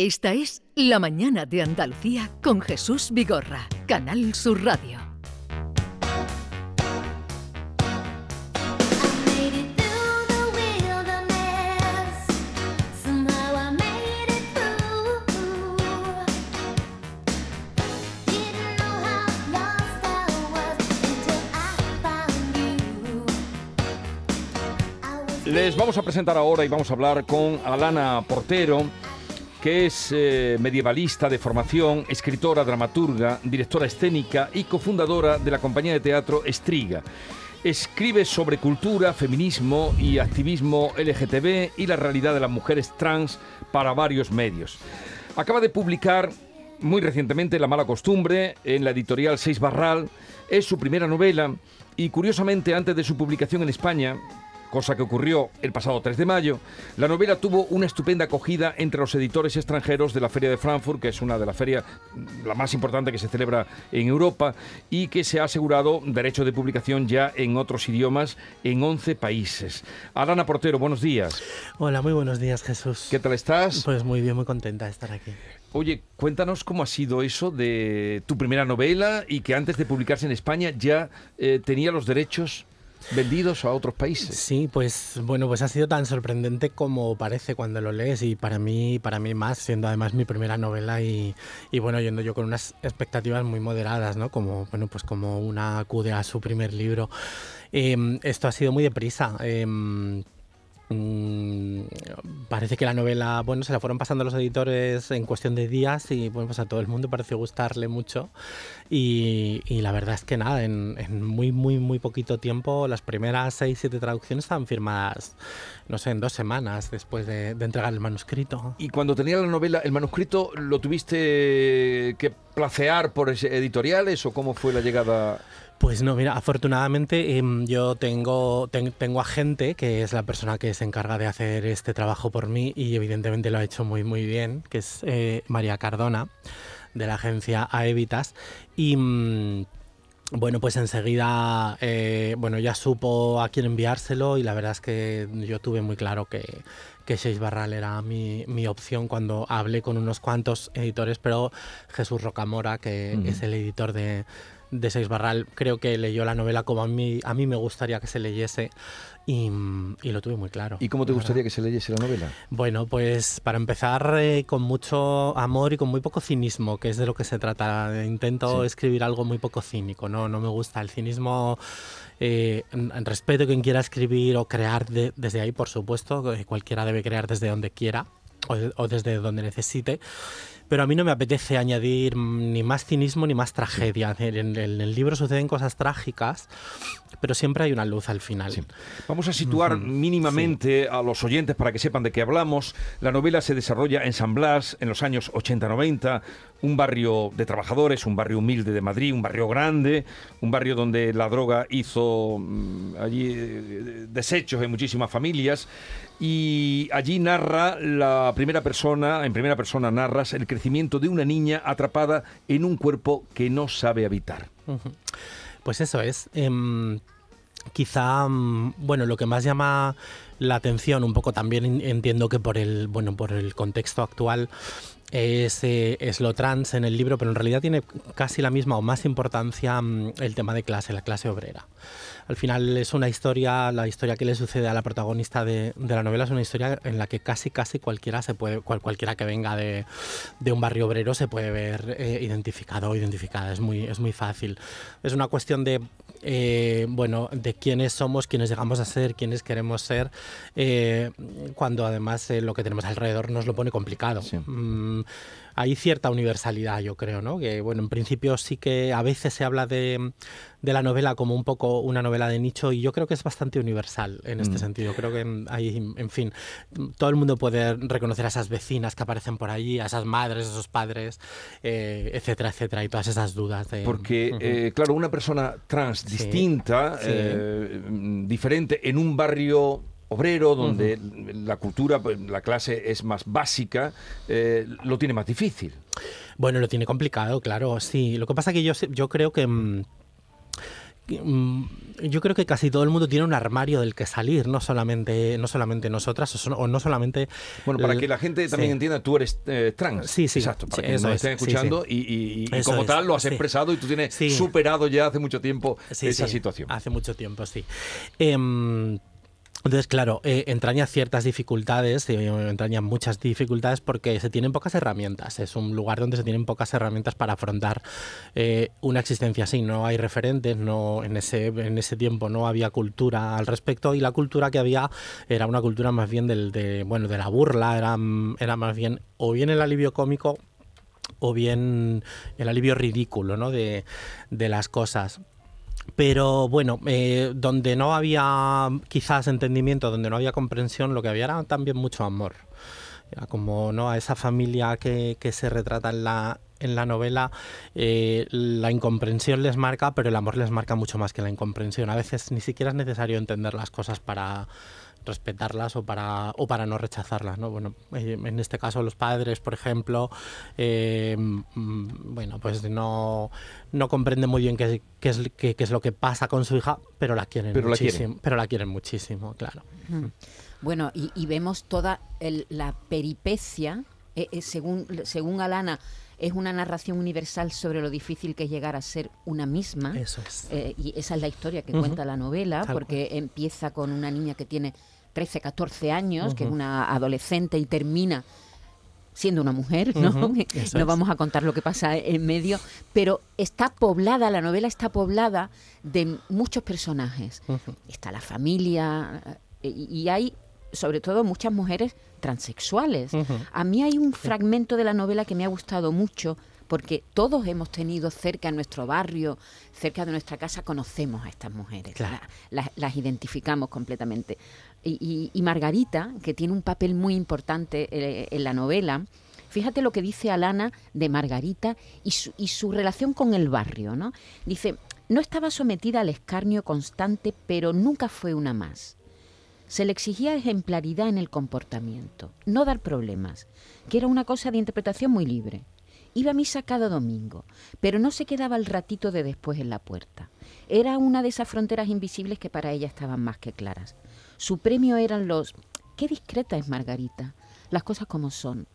Esta es La Mañana de Andalucía con Jesús Vigorra, Canal Sur Radio. Les vamos a presentar ahora y vamos a hablar con Alana Portero, que es eh, medievalista de formación, escritora, dramaturga, directora escénica y cofundadora de la compañía de teatro Estriga. Escribe sobre cultura, feminismo y activismo LGTB y la realidad de las mujeres trans para varios medios. Acaba de publicar muy recientemente La mala costumbre en la editorial Seis Barral. Es su primera novela y curiosamente antes de su publicación en España, cosa que ocurrió el pasado 3 de mayo, la novela tuvo una estupenda acogida entre los editores extranjeros de la Feria de Frankfurt, que es una de las ferias la más importante que se celebra en Europa y que se ha asegurado derecho de publicación ya en otros idiomas en 11 países. Alana Portero, buenos días. Hola, muy buenos días, Jesús. ¿Qué tal estás? Pues muy bien, muy contenta de estar aquí. Oye, cuéntanos cómo ha sido eso de tu primera novela y que antes de publicarse en España ya eh, tenía los derechos vendidos a otros países. Sí, pues bueno, pues ha sido tan sorprendente como parece cuando lo lees y para mí, para mí más, siendo además mi primera novela y, bueno, yendo yo con unas expectativas muy moderadas, ¿no? Como bueno, pues como una acude a su primer libro. Em, esto ha sido muy deprisa. Mm, parece que la novela, bueno, se la fueron pasando los editores en cuestión de días y bueno, pues a todo el mundo pareció gustarle mucho y, la verdad es que nada, en, muy, muy, muy poquito tiempo las primeras seis, siete traducciones estaban firmadas, no sé, en dos semanas después de, de entregar el manuscrito. Y cuando tenía la novela, el manuscrito, ¿lo tuviste que placear por editoriales o cómo fue la llegada? Pues no, mira, afortunadamente em, yo tengo, tengo a gente que es la persona que se encarga de hacer este trabajo por mí y evidentemente lo ha hecho muy muy bien, que es eh, María Cardona de la agencia Aevitas. Y mm, bueno, pues enseguida, eh, bueno, ya supo a quién enviárselo y la verdad es que yo tuve muy claro que, que Seis Barral era mi, mi, opción cuando hablé con unos cuantos editores, pero Jesús Rocamora, que es el editor de, de Seis Barral creo que leyó la novela como a mí, a mí me gustaría que se leyese y, lo tuve muy claro. ¿Y cómo te gustaría que se leyese la novela? Bueno, pues para empezar eh, con mucho amor y con muy poco cinismo, que es de lo que se trata. Intento escribir algo muy poco cínico, no, no me gusta el cinismo. Eh, en, respeto a quien quiera escribir o crear desde ahí, por supuesto, cualquiera debe crear desde donde quiera o desde donde necesite pero a mí no me apetece añadir ni más cinismo ni más tragedia. En, el libro suceden cosas trágicas, pero siempre hay una luz al final. Vamos a situar mínimamente a los oyentes para que sepan de qué hablamos. La novela se desarrolla en San Blas en los años 80-90, un barrio de trabajadores, un barrio humilde de Madrid, un barrio grande, un barrio donde la droga hizo mm, allí eh, desechos en muchísimas familias y allí narra la primera persona, en primera persona narras el crecimiento de una niña atrapada en un cuerpo que no sabe habitar. Pues eso es. Em, quizá, mm, bueno, lo que más llama la atención, un poco también entiendo que por el, bueno, por el contexto actual, es, lo trans en el libro, pero en realidad tiene casi la misma o más importancia mm, el tema de clase, la clase obrera. Al final es una historia, la historia que le sucede a la protagonista de, la novela es una historia en la que casi casi cualquiera se puede, cualquiera que venga de, un barrio obrero se puede ver eh, identificado o identificada. Es muy, es muy fácil. Es una cuestión de eh, bueno, de quiénes somos, quiénes llegamos a ser, quiénes queremos ser, eh, cuando además lo que tenemos alrededor nos lo pone complicado. Mm, hay cierta universalidad, yo creo, ¿no? Que, bueno, en principio sí que a veces se habla de, la novela como un poco una novela de nicho y yo creo que es bastante universal en este mm. sentido. Creo que hay, en fin, todo el mundo puede reconocer a esas vecinas que aparecen por allí, a esas madres, a esos padres, eh, etcétera, etcétera, y todas esas dudas. Porque, eh, claro, una persona trans distinta, eh, diferente, en un barrio obrero, donde la cultura, la clase es más básica, eh, lo tiene más difícil. Bueno, lo tiene complicado, claro, sí. Lo que pasa es que yo, yo creo que... Mm, mm, yo creo que casi todo el mundo tiene un armario del que salir, no solamente, no solamente nosotras o, no solamente... Bueno, para que la gente también entienda, tú eres eh, trans. Sí, sí. Exacto, para que nos estén escuchando y, como tal lo has expresado y tú tienes superado ya hace mucho tiempo esa situación. Hace mucho tiempo, sí. Em, entonces, claro, eh, entraña ciertas dificultades, eh, entraña muchas dificultades porque se tienen pocas herramientas. Es un lugar donde se tienen pocas herramientas para afrontar eh, una existencia así. No hay referentes, no en ese, en ese tiempo no había cultura al respecto y la cultura que había era una cultura más bien del, de, bueno, de la burla, era, era más bien o bien el alivio cómico o bien el alivio ridículo ¿no? de, de las cosas. Pero bueno, eh, donde no había quizás entendimiento, donde no había comprensión, lo que había era también mucho amor. Era como ¿no? a esa familia que, que se retrata en la, en la novela, eh, la incomprensión les marca, pero el amor les marca mucho más que la incomprensión. A veces ni siquiera es necesario entender las cosas para, respetarlas o para, o para no rechazarlas. ¿no? Bueno, eh, en este caso los padres, por ejemplo, eh, mm, bueno, pues no, no comprenden muy bien qué, qué es, qué, es lo que pasa con su hija, pero la quieren muchísimo. Pero la quieren muchísimo, claro. Bueno, y, vemos toda la peripecia, eh, según, según Alana, es una narración universal sobre lo difícil que es llegar a ser una misma. Eso es. y esa es la historia que cuenta la novela, porque empieza con una niña que tiene 13, 14 años, que es una adolescente y termina siendo una mujer, ¿no? no vamos a contar lo que pasa en medio, pero está poblada, la novela está poblada de muchos personajes. Está la familia eh, y hay sobre todo muchas mujeres transexuales. A mí hay un fragmento de la novela que me ha gustado mucho porque todos hemos tenido cerca de nuestro barrio, cerca de nuestra casa, conocemos a estas mujeres, las identificamos completamente. Y, Margarita, que tiene un papel muy importante eh, en la novela, fíjate lo que dice Alana de Margarita y su, y su relación con el barrio, ¿no? Dice, no estaba sometida al escarnio constante, pero nunca fue una más. Se le exigía ejemplaridad en el comportamiento, no dar problemas, que era una cosa de interpretación muy libre. Iba a misa cada domingo, pero no se quedaba el ratito de después en la puerta. Era una de esas fronteras invisibles que para ella estaban más que claras. Su premio eran los qué discreta es Margarita, las cosas como son.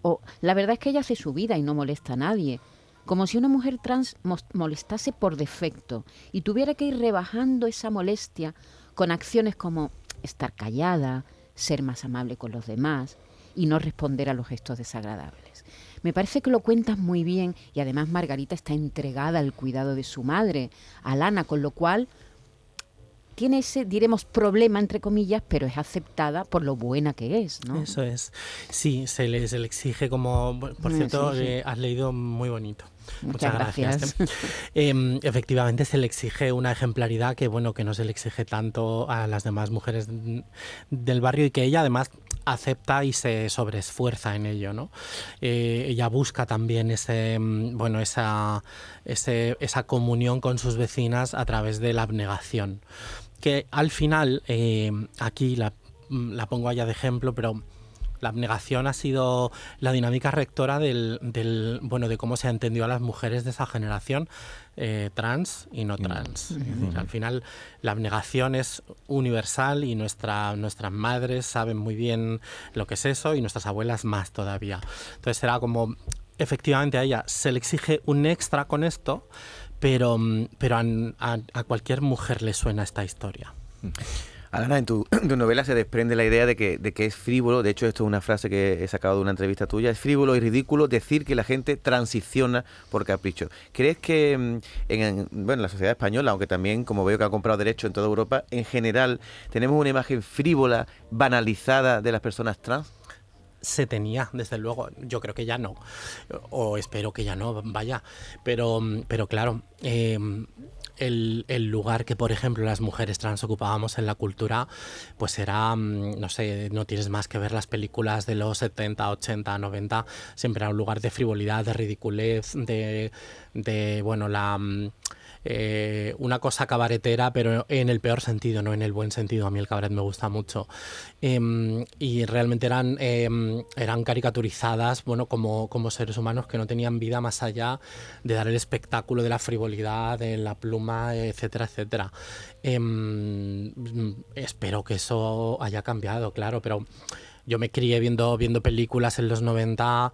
O la verdad es que ella hace su vida y no molesta a nadie, como si una mujer trans molestase por defecto y tuviera que ir rebajando esa molestia con acciones como estar callada, ser más amable con los demás y no responder a los gestos desagradables. Me parece que lo cuentas muy bien y además Margarita está entregada al cuidado de su madre, Alana, con lo cual tiene ese, diremos, problema, entre comillas, pero es aceptada por lo buena que es, ¿no? Eso es. Sí, se le, se le exige como... Por cierto, eh, has leído muy bonito. Muchas, gracias. Em, efectivamente se le exige una ejemplaridad que bueno que no se le exige tanto a las demás mujeres del barrio y que ella además acepta y se sobreesfuerza en ello, ¿no? Eh, ella busca también ese, mm, bueno, esa, esa comunión con sus vecinas a través de la abnegación. Que al final, eh, aquí la, mm, la pongo allá de ejemplo, pero la abnegación ha sido la dinámica rectora del, bueno, de cómo se ha entendido a las mujeres de esa generación eh, trans y no trans. al final la abnegación es universal y nuestra, nuestras madres saben muy bien lo que es eso y nuestras abuelas más todavía. Entonces será como, efectivamente a ella se le exige un extra con esto, pero, mm, pero a, a cualquier mujer le suena esta historia. Alana, en tu, novela se desprende la idea de que, es frívolo, de hecho esto es una frase que he sacado de una entrevista tuya, es frívolo y ridículo decir que la gente transiciona por capricho. ¿Crees que mm, en, la sociedad española, aunque también como veo que ha comprado derecho en toda Europa, en general tenemos una imagen frívola, banalizada de las personas trans? se tenía, desde luego. Yo creo que ya no. O espero que ya no, vaya. Pero, mm, pero claro, eh, el, lugar que, por ejemplo, las mujeres trans ocupábamos en la cultura, pues era, mm, no sé, no tienes más que ver las películas de los 70, 80, 90, siempre era un lugar de frivolidad, de ridiculez, de, de bueno, la... Eh, una cosa cabaretera, pero en el peor sentido, no en el buen sentido. A mí el cabaret me gusta mucho. Em, y realmente eran, em, eran caricaturizadas bueno, como, como seres humanos que no tenían vida más allá de dar el espectáculo de la frivolidad, de la pluma, etcétera, etcétera. Em, espero que eso haya cambiado, claro, pero yo me crié viendo, viendo películas en los 90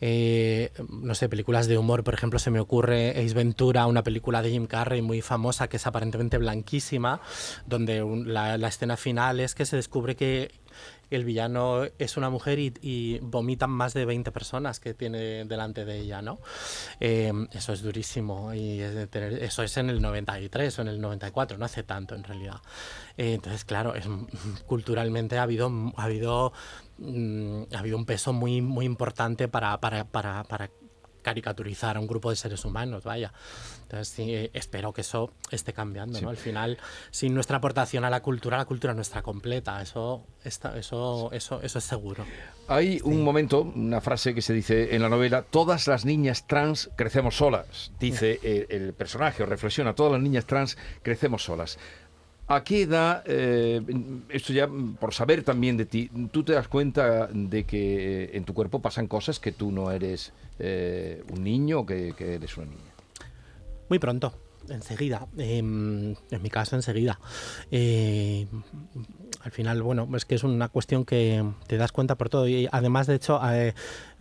eh, no sé, películas de humor, por ejemplo, se me ocurre Ace Ventura, una película de Jim Carrey muy famosa que es aparentemente blanquísima, donde la, la escena final es que se descubre que el villano es una mujer y, vomitan más de 20 personas que tiene delante de ella, ¿no? Eh, eso es durísimo y eso es en el 93 o en el 94, no hace tanto en realidad. Eh, entonces, claro, culturalmente ha habido, ha habido, mm, ha habido un peso muy, muy importante para, para, para, para caricaturizar a un grupo de seres humanos, vaya. Entonces sí, espero que eso esté cambiando, ¿no? Al final, sin nuestra aportación a la cultura, la cultura no está completa, eso, está, eso, eso, eso es seguro. Hay un momento, una frase que se dice en la novela, todas las niñas trans crecemos solas, dice el, personaje, o reflexiona, todas las niñas trans crecemos solas. ¿A qué edad, eh, esto ya por saber también de ti, tú te das cuenta de que en tu cuerpo pasan cosas que tú no eres eh, un niño o que, eres una niña? Muy pronto, enseguida. Em, en mi caso, enseguida. Eh, al final, bueno, es que es una cuestión que te das cuenta por todo. Y además, de hecho, eh,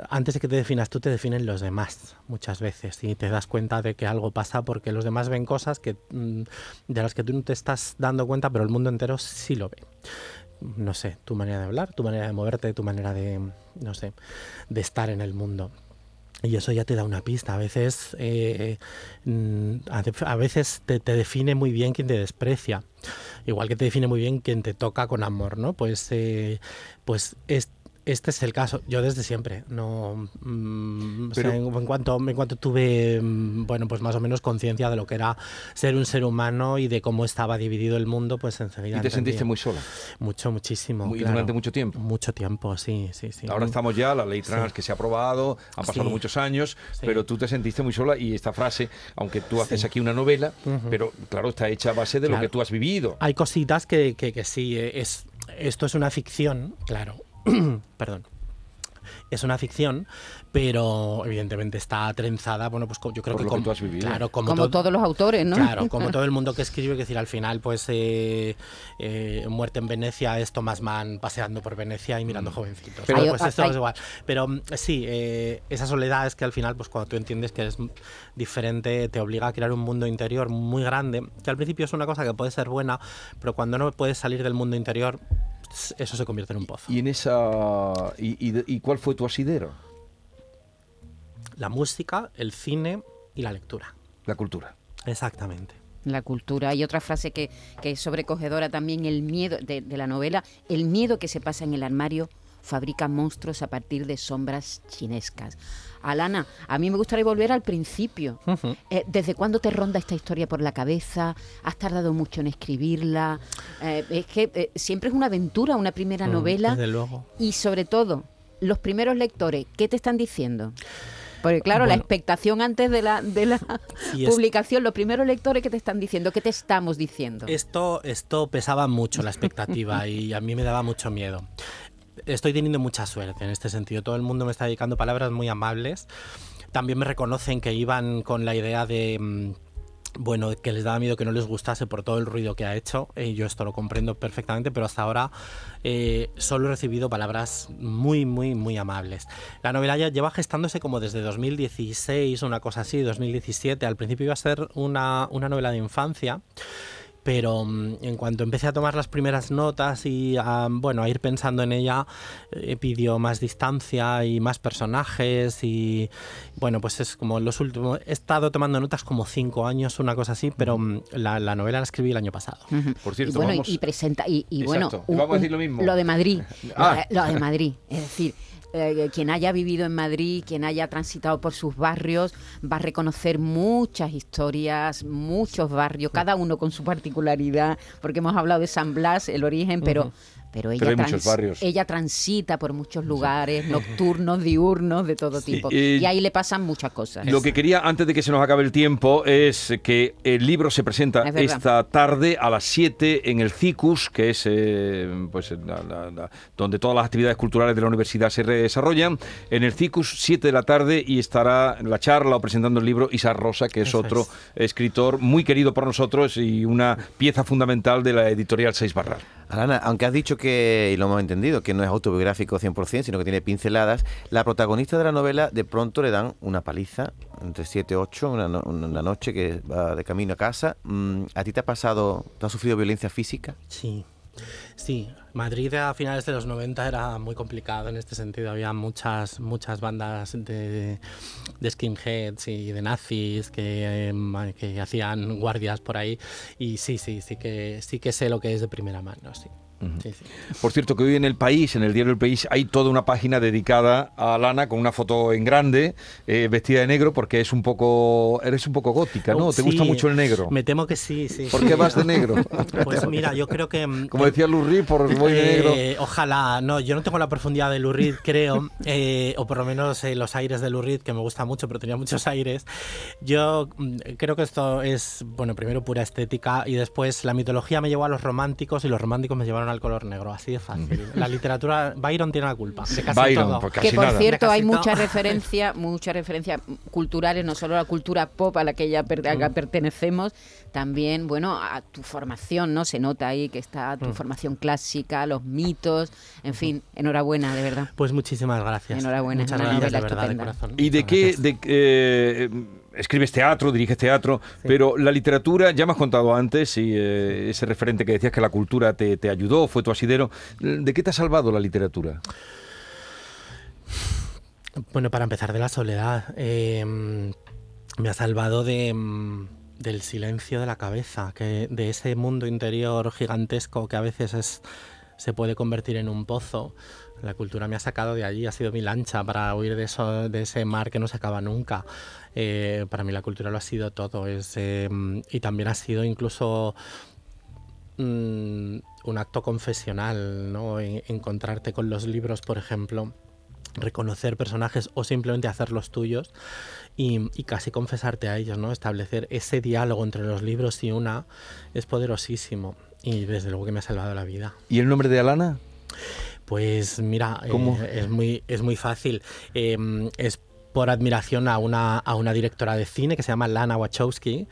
antes de que te definas tú, te definen los demás muchas veces. Y te das cuenta de que algo pasa porque los demás ven cosas que, mm, de las que tú no te estás dando cuenta, pero el mundo entero sí lo ve. No sé, tu manera de hablar, tu manera de moverte, tu manera de, no sé, de estar en el mundo. Y eso ya te da una pista. A veces, eh, mm, a veces te, te, define muy bien quien te desprecia. Igual que te define muy bien quien te toca con amor, ¿no? Pues, eh, pues es, este es el caso. Yo desde siempre, no, mm, en, cuanto en cuanto tuve, mm, bueno, pues más o menos conciencia de lo que era ser un ser humano y de cómo estaba dividido el mundo, pues enseguida. ¿Y te sentiste muy sola? Mucho, muchísimo. Durante mucho tiempo. Mucho tiempo, sí, sí, sí. Ahora estamos ya, la ley trans que se ha aprobado, han pasado muchos años, pero tú te sentiste muy sola y esta frase, aunque tú haces aquí una novela, pero claro, está hecha a base de lo que tú has vivido. Hay cositas que, que, que sí, eh, es, esto es una ficción, claro, perdón, es una ficción, pero evidentemente está trenzada, bueno, pues yo creo que, como, tú has vivido. Claro, como, todos los autores, ¿no? Claro, como todo el mundo que escribe, es decir, al final, pues eh, eh, Muerte en Venecia es Thomas Mann paseando por Venecia y mirando mm. jovencitos. Pero pues esto es igual. Pero mm, sí, eh, esa soledad es que al final, pues cuando tú entiendes que es diferente, te obliga a crear un mundo interior muy grande, que al principio es una cosa que puede ser buena, pero cuando no puedes salir del mundo interior, eso se convierte en un pozo. ¿Y, en esa, y, cuál fue tu asidero? La música, el cine y la lectura. La cultura. Exactamente. La cultura. Hay otra frase que, es sobrecogedora también, el miedo de, de la novela, el miedo que se pasa en el armario fabrica monstruos a partir de sombras chinescas. Alana, a mí me gustaría volver al principio. Eh, ¿Desde cuándo te ronda esta historia por la cabeza? ¿Has tardado mucho en escribirla? Eh, es que eh, siempre es una aventura, una primera mm, novela. Desde luego. Y sobre todo, los primeros lectores, ¿qué te están diciendo? Porque claro, la expectación antes de la, de la publicación, los primeros lectores que te están diciendo, ¿qué te estamos diciendo? Esto, esto pesaba mucho la expectativa y a mí me daba mucho miedo estoy teniendo mucha suerte en este sentido. Todo el mundo me está dedicando palabras muy amables. También me reconocen que iban con la idea de mm, bueno, que les daba miedo que no les gustase por todo el ruido que ha hecho. yo esto lo comprendo perfectamente, pero hasta ahora eh, solo he recibido palabras muy, muy, muy amables. La novela ya lleva gestándose como desde 2016, una cosa así, 2017. Al principio iba a ser una, una novela de infancia pero mm, en cuanto empecé a tomar las primeras notas y a, bueno, a ir pensando en ella, eh, pidió más distancia y más personajes y bueno, pues es como los últimos, he estado tomando notas como cinco años, una cosa así, pero mm, la, novela la escribí el año pasado. Por cierto, y bueno, y, presenta, y, bueno, vamos a decir lo mismo. Lo de Madrid, ah. lo de Madrid, es decir, eh, quien haya vivido en Madrid, quien haya transitado por sus barrios, va a reconocer muchas historias, muchos barrios, cada uno con su particularidad, porque hemos hablado de San Blas, el origen, pero pero ella, ella transita por muchos lugares, nocturnos, diurnos, de todo tipo. y ahí le pasan muchas cosas. Lo que quería, antes de que se nos acabe el tiempo, es que el libro se presenta esta tarde a las 7 en el CICUS, que es eh, pues, donde todas las actividades culturales de la universidad se desarrollan. En el CICUS, 7 de la tarde, y estará la charla o presentando el libro Isa Rosa, que es otro escritor muy querido por nosotros y una pieza fundamental de la editorial Seis Barral. Alana, aunque has dicho que, y lo hemos entendido, que no es autobiográfico 100%, sino que tiene pinceladas, la protagonista de la novela de pronto le dan una paliza, entre 7 y 8, una, una, noche que va de camino a casa. Mm, ¿A ti te ha pasado, te has sufrido violencia física? Sí, Sí, Madrid a finales de los 90 era muy complicado en este sentido. Había muchas, muchas bandas de, skinheads y de nazis que, em, que hacían guardias por ahí. Y sí, sí, sí que, sí que sé lo que es de primera mano, sí. Por cierto, que hoy en El País, en el diario El País, hay toda una página dedicada a Lana con una foto en grande, eh, vestida de negro, porque es un poco, eres un poco gótica, ¿no? ¿Te gusta mucho el negro? Me temo que sí, sí. ¿Por qué vas de negro? Pues mira, yo creo que... Mm, Como decía Lurri, por voy de negro. Eh, ojalá, no, yo no tengo la profundidad de Lurrid, creo, eh, o por lo menos los aires de Lurrid, que me gusta mucho, pero tenía muchos aires. Yo mm, creo que esto es, bueno, primero pura estética y después la mitología me llevó a los románticos y los románticos me llevaron al color negro, así de fácil. La literatura, Byron tiene la culpa de casi todo. que por cierto hay mucha referencia, muchas referencias culturales, no solo a la cultura pop a la que ya mm. pertenecemos, también, bueno, a tu formación, ¿no? Se nota ahí que está tu mm. formación clásica, los mitos, en fin, enhorabuena, de verdad. Pues muchísimas gracias. Enhorabuena, Muchas gracias, de verdad, de corazón. ¿Y de qué, de, eh, escribes teatro, diriges teatro, pero la literatura, ya me has contado antes, y eh, ese referente que decías que la cultura te, ayudó, fue tu asidero, ¿de qué te ha salvado la literatura? Bueno, para empezar, de la soledad. Em, me ha salvado de, em, del silencio de la cabeza, que de ese mundo interior gigantesco que a veces es, se puede convertir en un pozo. La cultura me ha sacado de allí, ha sido mi lancha para huir de, eso, de ese mar que no se acaba nunca. Eh, para mí la cultura lo ha sido todo. Es, em, y también ha sido incluso mm, un acto confesional, ¿no? encontrarte con los libros, por ejemplo reconocer personajes o simplemente hacerlos tuyos y, y, casi confesarte a ellos, ¿no? Establecer ese diálogo entre los libros y una es poderosísimo y desde luego que me ha salvado la vida. ¿Y el nombre de Alana? Pues mira, eh, es, muy, es muy fácil. Em, es por admiración a una, a una directora de cine que se llama Lana Wachowski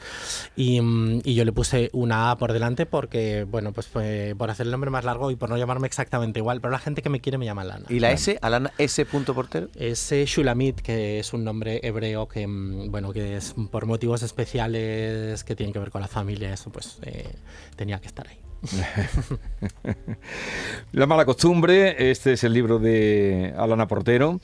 y, y, yo le puse una A por delante porque, bueno, pues por hacer el nombre más largo y por no llamarme exactamente igual, pero la gente que me quiere me llama Lana. ¿Y la S? ¿Alana S. portero? Es Shulamit, que es un nombre hebreo que, mm, bueno, que es por motivos especiales que tienen que ver con la familia, eso pues eh, tenía que estar ahí. La mala costumbre, este es el libro de Alana Portero.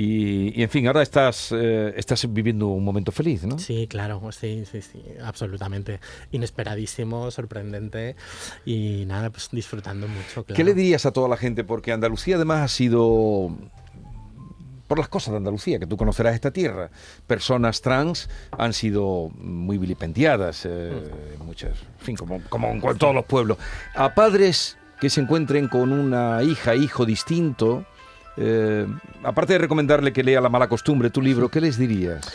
Y, en fin, ahora estás, eh, estás viviendo un momento feliz, ¿no? Sí, claro, sí, sí, sí, absolutamente. Inesperadísimo, sorprendente y nada, pues disfrutando mucho. ¿Qué le dirías a toda la gente? Porque Andalucía además ha sido por las cosas de Andalucía, que tú conocerás esta tierra. Personas trans han sido muy vilipendiadas, eh, mm. muchas, en fin, como, como en todos los pueblos. A padres que se encuentren con una hija, hijo distinto, eh, aparte de recomendarle que lea La mala costumbre, tu libro, ¿qué les dirías?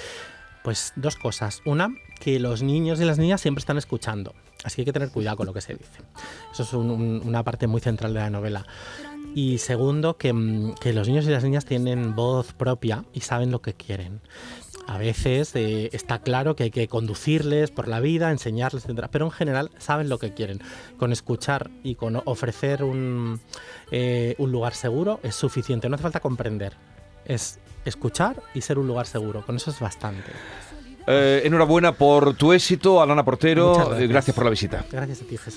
Pues dos cosas. Una, que los niños y las niñas siempre están escuchando. Así que hay que tener cuidado con lo que se dice. Eso es una parte muy central de la novela. Y segundo, mm, que, los niños y las niñas tienen voz propia y saben lo que quieren. A veces eh, está claro que hay que conducirles por la vida, enseñarles, etc. Pero en general saben lo que quieren. Con escuchar y con ofrecer un, eh, un lugar seguro es suficiente. No hace falta comprender. Es escuchar y ser un lugar seguro. Con eso es bastante. Eh, enhorabuena por tu éxito, Alana Portero. Gracias. gracias por la visita. Gracias a ti, Jesús.